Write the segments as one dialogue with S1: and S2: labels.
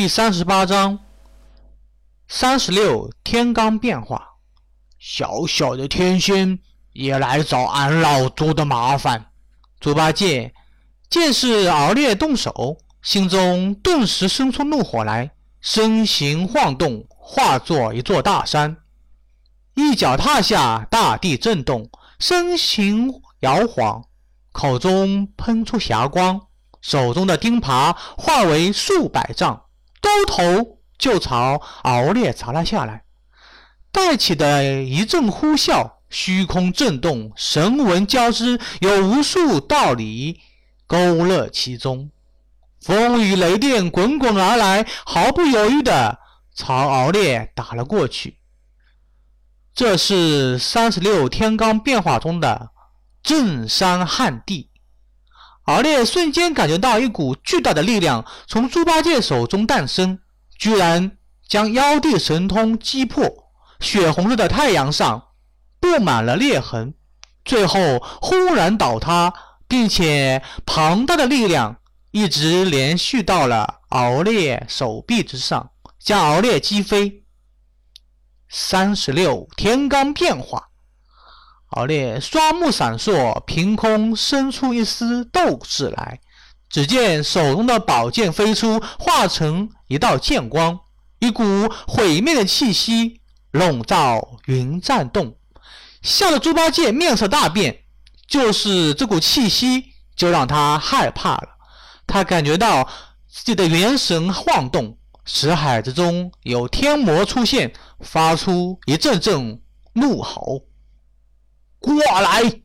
S1: 第三十八章，三十六天罡变化。小小的天仙也来找俺老猪的麻烦。猪八戒见是敖烈动手，心中顿时生出怒火来，身形晃动，化作一座大山，一脚踏下，大地震动，身形摇晃，口中喷出霞光，手中的钉耙化为数百丈。兜头就朝敖烈砸了下来，带起的一阵呼啸，虚空震动，神纹交织，有无数道理勾勒其中。风雨雷电滚滚而来，毫不犹豫地朝敖烈打了过去。这是三十六天罡变化中的震山撼地。敖烈瞬间感觉到一股巨大的力量从猪八戒手中诞生，居然将妖帝神通击破。血红色的太阳上布满了裂痕，最后轰然倒塌，并且庞大的力量一直连续到了敖烈手臂之上，将敖烈击飞。三十六天罡变化。敖烈双目闪烁，凭空生出一丝斗志来。只见手中的宝剑飞出，化成一道剑光，一股毁灭的气息笼罩云栈洞，吓得猪八戒面色大变。就是这股气息，就让他害怕了。他感觉到自己的元神晃动，识海之中有天魔出现，发出一阵阵怒吼。过来！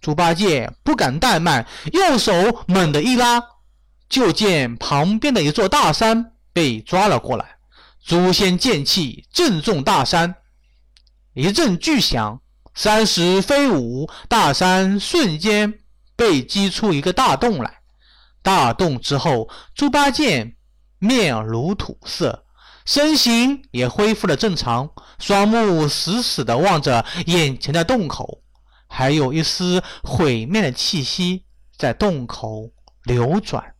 S1: 猪八戒不敢怠慢，右手猛地一拉，就见旁边的一座大山被抓了过来。诛仙剑气正中大山，一阵巨响，山石飞舞，大山瞬间被击出一个大洞来。大洞之后，猪八戒面如土色，身形也恢复了正常，双目死死地望着眼前的洞口。还有一丝毁灭的气息在洞口流转。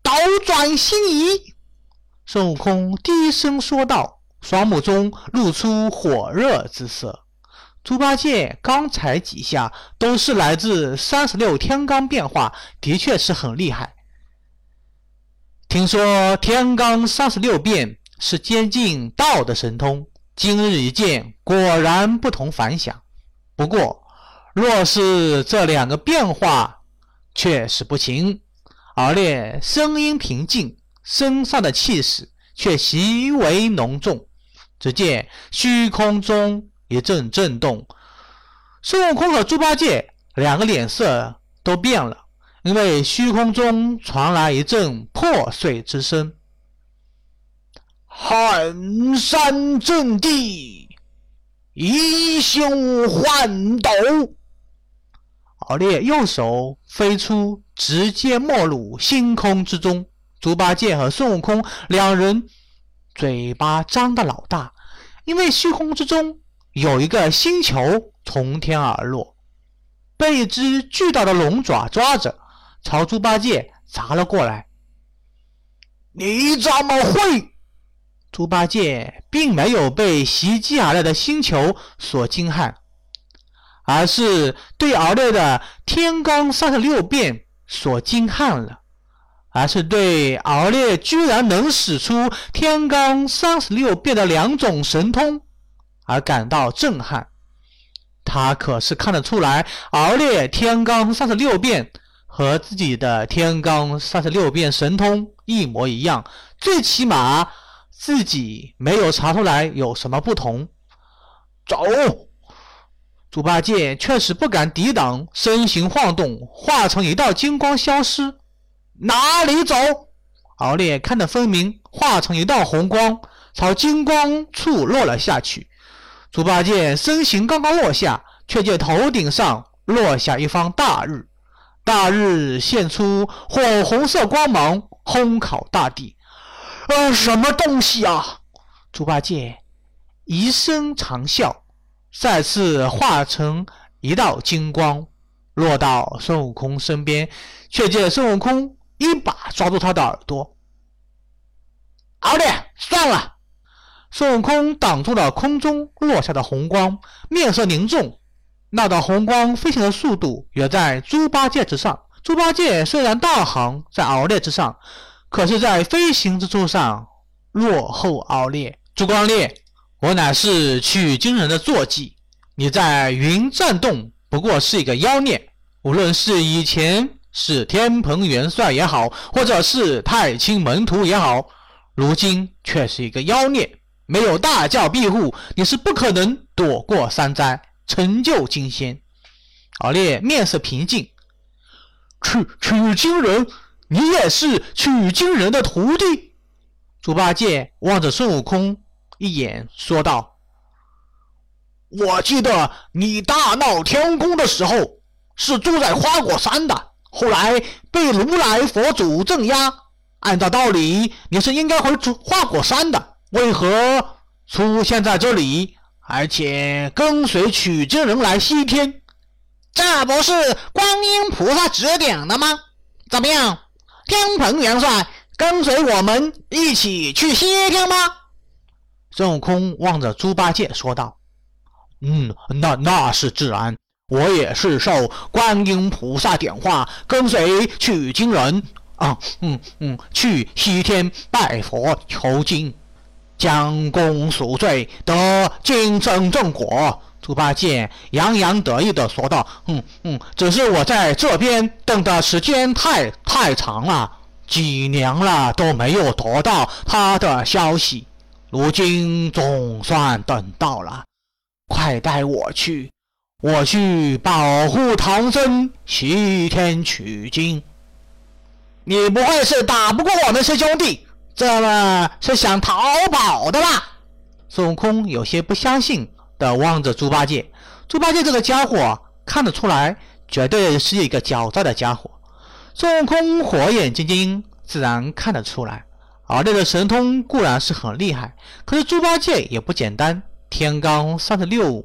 S1: 倒转星移，孙悟空低声说道，双目中露出火热之色。猪八戒刚才几下都是来自三十六天罡变化，的确是很厉害。听说天罡三十六变是接近道的神通，今日一见，果然不同凡响。不过，若是这两个变化，确实不行。而烈声音平静，身上的气势却极为浓重。只见虚空中一阵震动，孙悟空和猪八戒两个脸色都变了，因为虚空中传来一阵破碎之声：“撼山震地。”移胸换斗，敖烈右手飞出，直接没入星空之中。猪八戒和孙悟空两人嘴巴张得老大，因为虚空之中有一个星球从天而落，被一只巨大的龙爪抓着，朝猪八戒砸了过来。你怎么会？猪八戒并没有被袭击而来的星球所惊撼，而是对敖烈的天罡三十六变所惊撼了，而是对敖烈居然能使出天罡三十六变的两种神通而感到震撼。他可是看得出来，敖烈天罡三十六变和自己的天罡三十六变神通一模一样，最起码。自己没有查出来有什么不同。走，猪八戒确实不敢抵挡，身形晃动，化成一道金光消失。哪里走？敖烈看得分明，化成一道红光，朝金光处落了下去。猪八戒身形刚刚落下，却见头顶上落下一方大日，大日现出火红色光芒，烘烤大地。呃，什么东西啊？猪八戒一声长啸，再次化成一道金光，落到孙悟空身边，却见孙悟空一把抓住他的耳朵：“敖烈，算了。孙悟空挡住了空中落下的红光，面色凝重。那道红光飞行的速度远在猪八戒之上。猪八戒虽然道行在敖烈之上，可是，在飞行之处上落后敖烈。朱光烈，我乃是取经人的坐骑，你在云战洞不过是一个妖孽。无论是以前是天蓬元帅也好，或者是太清门徒也好，如今却是一个妖孽。没有大教庇护，你是不可能躲过三灾，成就金仙。敖烈面色平静。取取经人，你也是取经人的徒弟？猪八戒望着孙悟空一眼，说道：“我记得你大闹天宫的时候，是住在花果山的，后来被如来佛祖镇压。按照道理，你是应该回花果山的，为何出现在这里，而且跟随取经人来西天？”
S2: 这不是观音菩萨指点的吗？怎么样，天蓬元帅，跟随我们一起去西天吗？
S1: 孙悟空望着猪八戒说道：“嗯，那那是自然，我也是受观音菩萨点化，跟随取经人啊，嗯嗯，去西天拜佛求经，将功赎罪，得今生正果。”猪八戒洋洋得意地说道：“嗯嗯，只是我在这边等的时间太太长了，几年了都没有得到他的消息，如今总算等到了，快带我去，我去保护唐僧西天取经。
S2: 你不会是打不过我们师兄弟，这么是想逃跑的吧？”
S1: 孙悟空有些不相信。的望着猪八戒，猪八戒这个家伙看得出来，绝对是一个狡诈的家伙。孙悟空火眼金睛，自然看得出来。敖烈的神通固然是很厉害，可是猪八戒也不简单。天罡三十六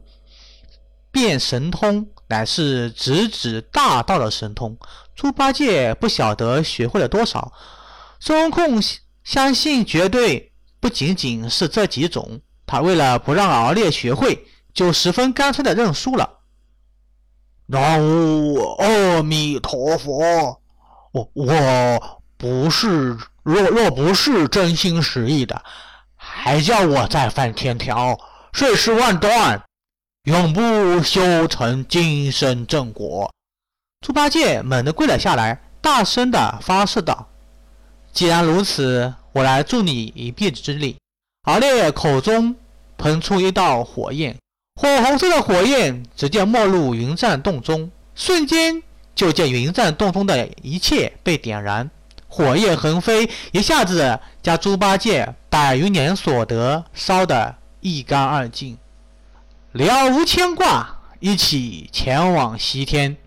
S1: 变神通乃是直指大道的神通，猪八戒不晓得学会了多少。孙悟空相信，绝对不仅仅是这几种。他为了不让敖烈学会，就十分干脆的认输了。
S3: 南无阿弥陀佛，我我不是若若不是真心实意的，还叫我再犯天条，碎尸万段，永不修成今生正果。
S1: 猪八戒猛地跪了下来，大声的发誓道：“既然如此，我来助你一臂之力。”敖烈口中。喷出一道火焰，火红色的火焰直接没入云栈洞中，瞬间就见云栈洞中的一切被点燃，火焰横飞，一下子将猪八戒百余年所得烧得一干二净，了无牵挂，一起前往西天。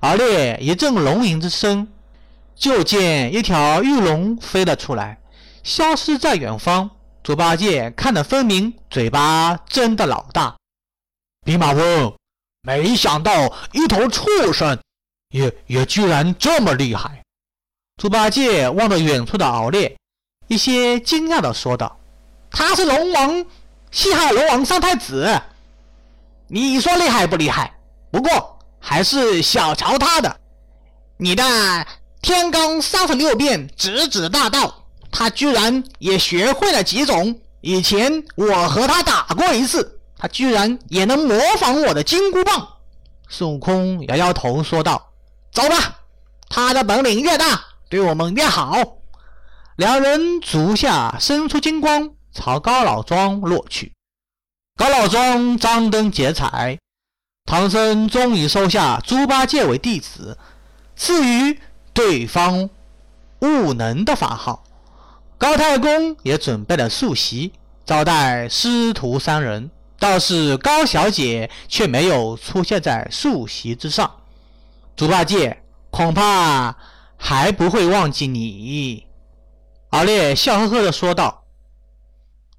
S1: 而烈一阵龙吟之声，就见一条玉龙飞了出来，消失在远方。猪八戒看得分明，嘴巴睁得老大。
S3: 弼马温，没想到一头畜生也也居然这么厉害。
S1: 猪八戒望着远处的敖烈，一些惊讶地说道：“
S2: 他是龙王，西海龙王三太子。你说厉害不厉害？不过还是小瞧他的。你的天罡三十六变，直指大道。”他居然也学会了几种，以前我和他打过一次，他居然也能模仿我的金箍棒。
S1: 孙悟空摇摇头说道：“
S2: 走吧，他的本领越大，对我们越好。”
S1: 两人足下伸出金光，朝高老庄落去。高老庄张灯结彩，唐僧终于收下猪八戒为弟子，赐予对方悟能的法号。高太公也准备了素席招待师徒三人，倒是高小姐却没有出现在素席之上。猪八戒恐怕还不会忘记你。敖烈笑呵呵地说道：“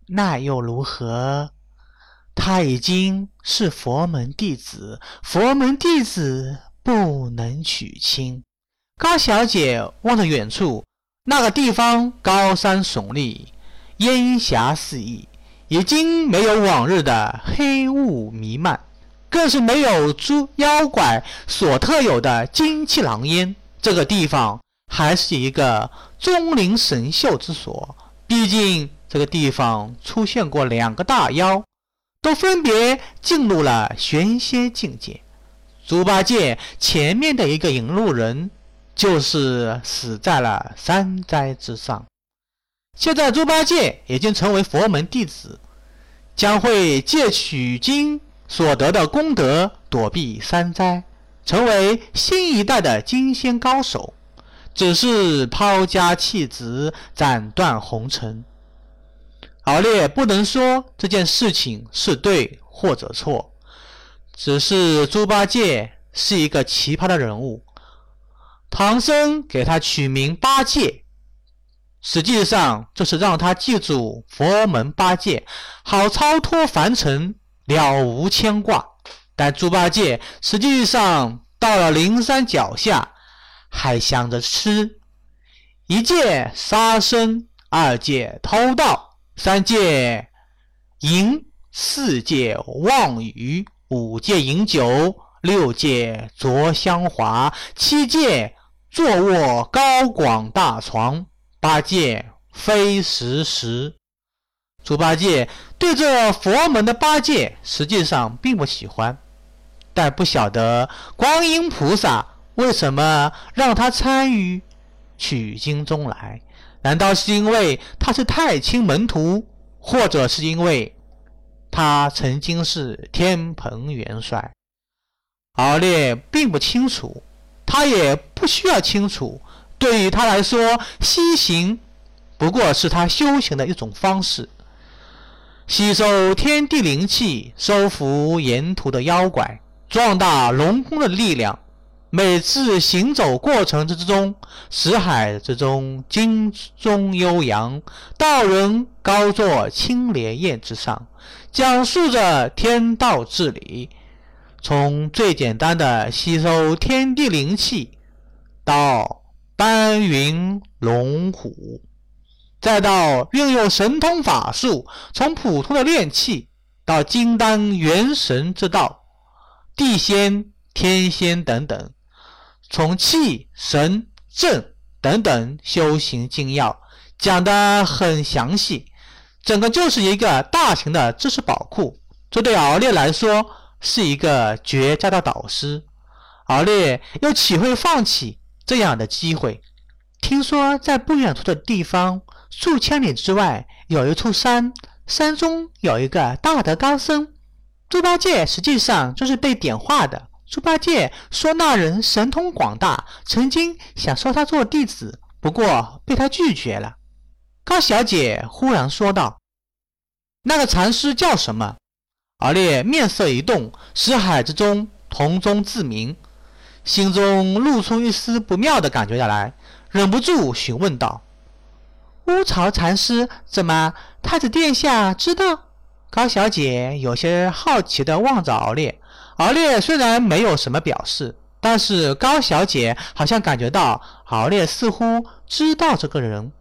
S1: 那又如何？他已经是佛门弟子，佛门弟子不能娶亲。”高小姐望着远处。那个地方高山耸立，烟霞四溢，已经没有往日的黑雾弥漫，更是没有猪妖怪所特有的金气狼烟。这个地方还是一个钟灵神秀之所，毕竟这个地方出现过两个大妖，都分别进入了玄仙境界。猪八戒前面的一个引路人，就是死在了山寨之上。现在猪八戒已经成为佛门弟子，将会借取经所得的功德躲避山灾，成为新一代的金仙高手。只是抛家弃子，斩断红尘。敖烈不能说这件事情是对或者错，只是猪八戒是一个奇葩的人物。唐僧给他取名八戒。实际上，就是让他记住佛门八戒，好超脱凡尘，了无牵挂。但猪八戒实际上到了灵山脚下，还想着吃。一戒杀生，二戒偷盗，三戒淫，四戒妄语，五戒饮酒，六戒着香华，七戒坐卧高广大床。八戒非时时，猪八戒对这佛门的八戒实际上并不喜欢，但不晓得观音菩萨为什么让他参与取经中来？难道是因为他是太清门徒，或者是因为他曾经是天蓬元帅？敖烈并不清楚，他也不需要清楚。对于他来说，西行不过是他修行的一种方式，吸收天地灵气，收服沿途的妖怪，壮大龙宫的力量。每次行走过程之中，识海之中，金钟悠扬，道人高坐青莲宴之上，讲述着天道至理。从最简单的吸收天地灵气，到搬云龙虎，再到运用神通法术，从普通的炼气到金丹元神之道，地仙、天仙等等，从气、神、正等等修行精要讲得很详细，整个就是一个大型的知识宝库。这对敖烈来说是一个绝佳的导师，敖烈又岂会放弃？这样的机会，听说在不远处的地方，数千里之外有一处山，山中有一个大德高僧。猪八戒实际上就是被点化的。猪八戒说那人神通广大，曾经想收他做弟子，不过被他拒绝了。高小姐忽然说道：“那个禅师叫什么？”敖烈面色一动，识海之中，同宗自明。心中露出一丝不妙的感觉来，忍不住询问道：“乌巢禅师，怎么太子殿下知道？”高小姐有些好奇地望着敖烈。敖烈虽然没有什么表示，但是高小姐好像感觉到敖烈似乎知道这个人。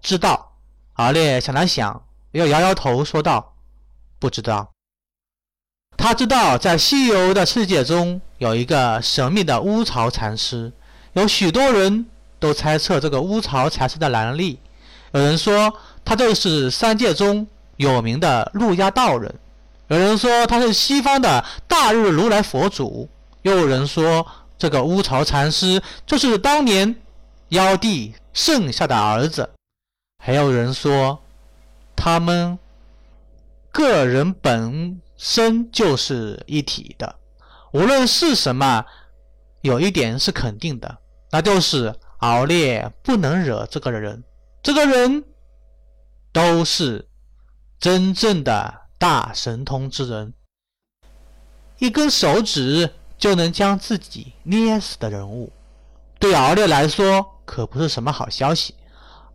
S1: 知道，敖烈想了想，又摇摇头说道：“不知道。”他知道，在西游的世界中有一个神秘的乌巢禅师，有许多人都猜测这个乌巢禅师的来历。有人说他就是三界中有名的路亚道人，有人说他是西方的大日如来佛祖，又有人说这个乌巢禅师就是当年妖帝剩下的儿子，还有人说他们个人本。生就是一体的，无论是什么，有一点是肯定的，那就是敖烈不能惹这个人。这个人都是真正的大神通之人，一根手指就能将自己捏死的人物，对敖烈来说可不是什么好消息。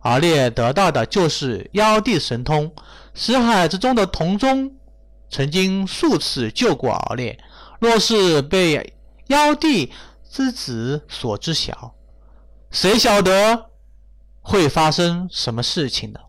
S1: 敖烈得到的就是妖帝神通，识海之中的铜钟。曾经数次救过敖烈，若是被妖帝之子所知晓，谁晓得会发生什么事情呢？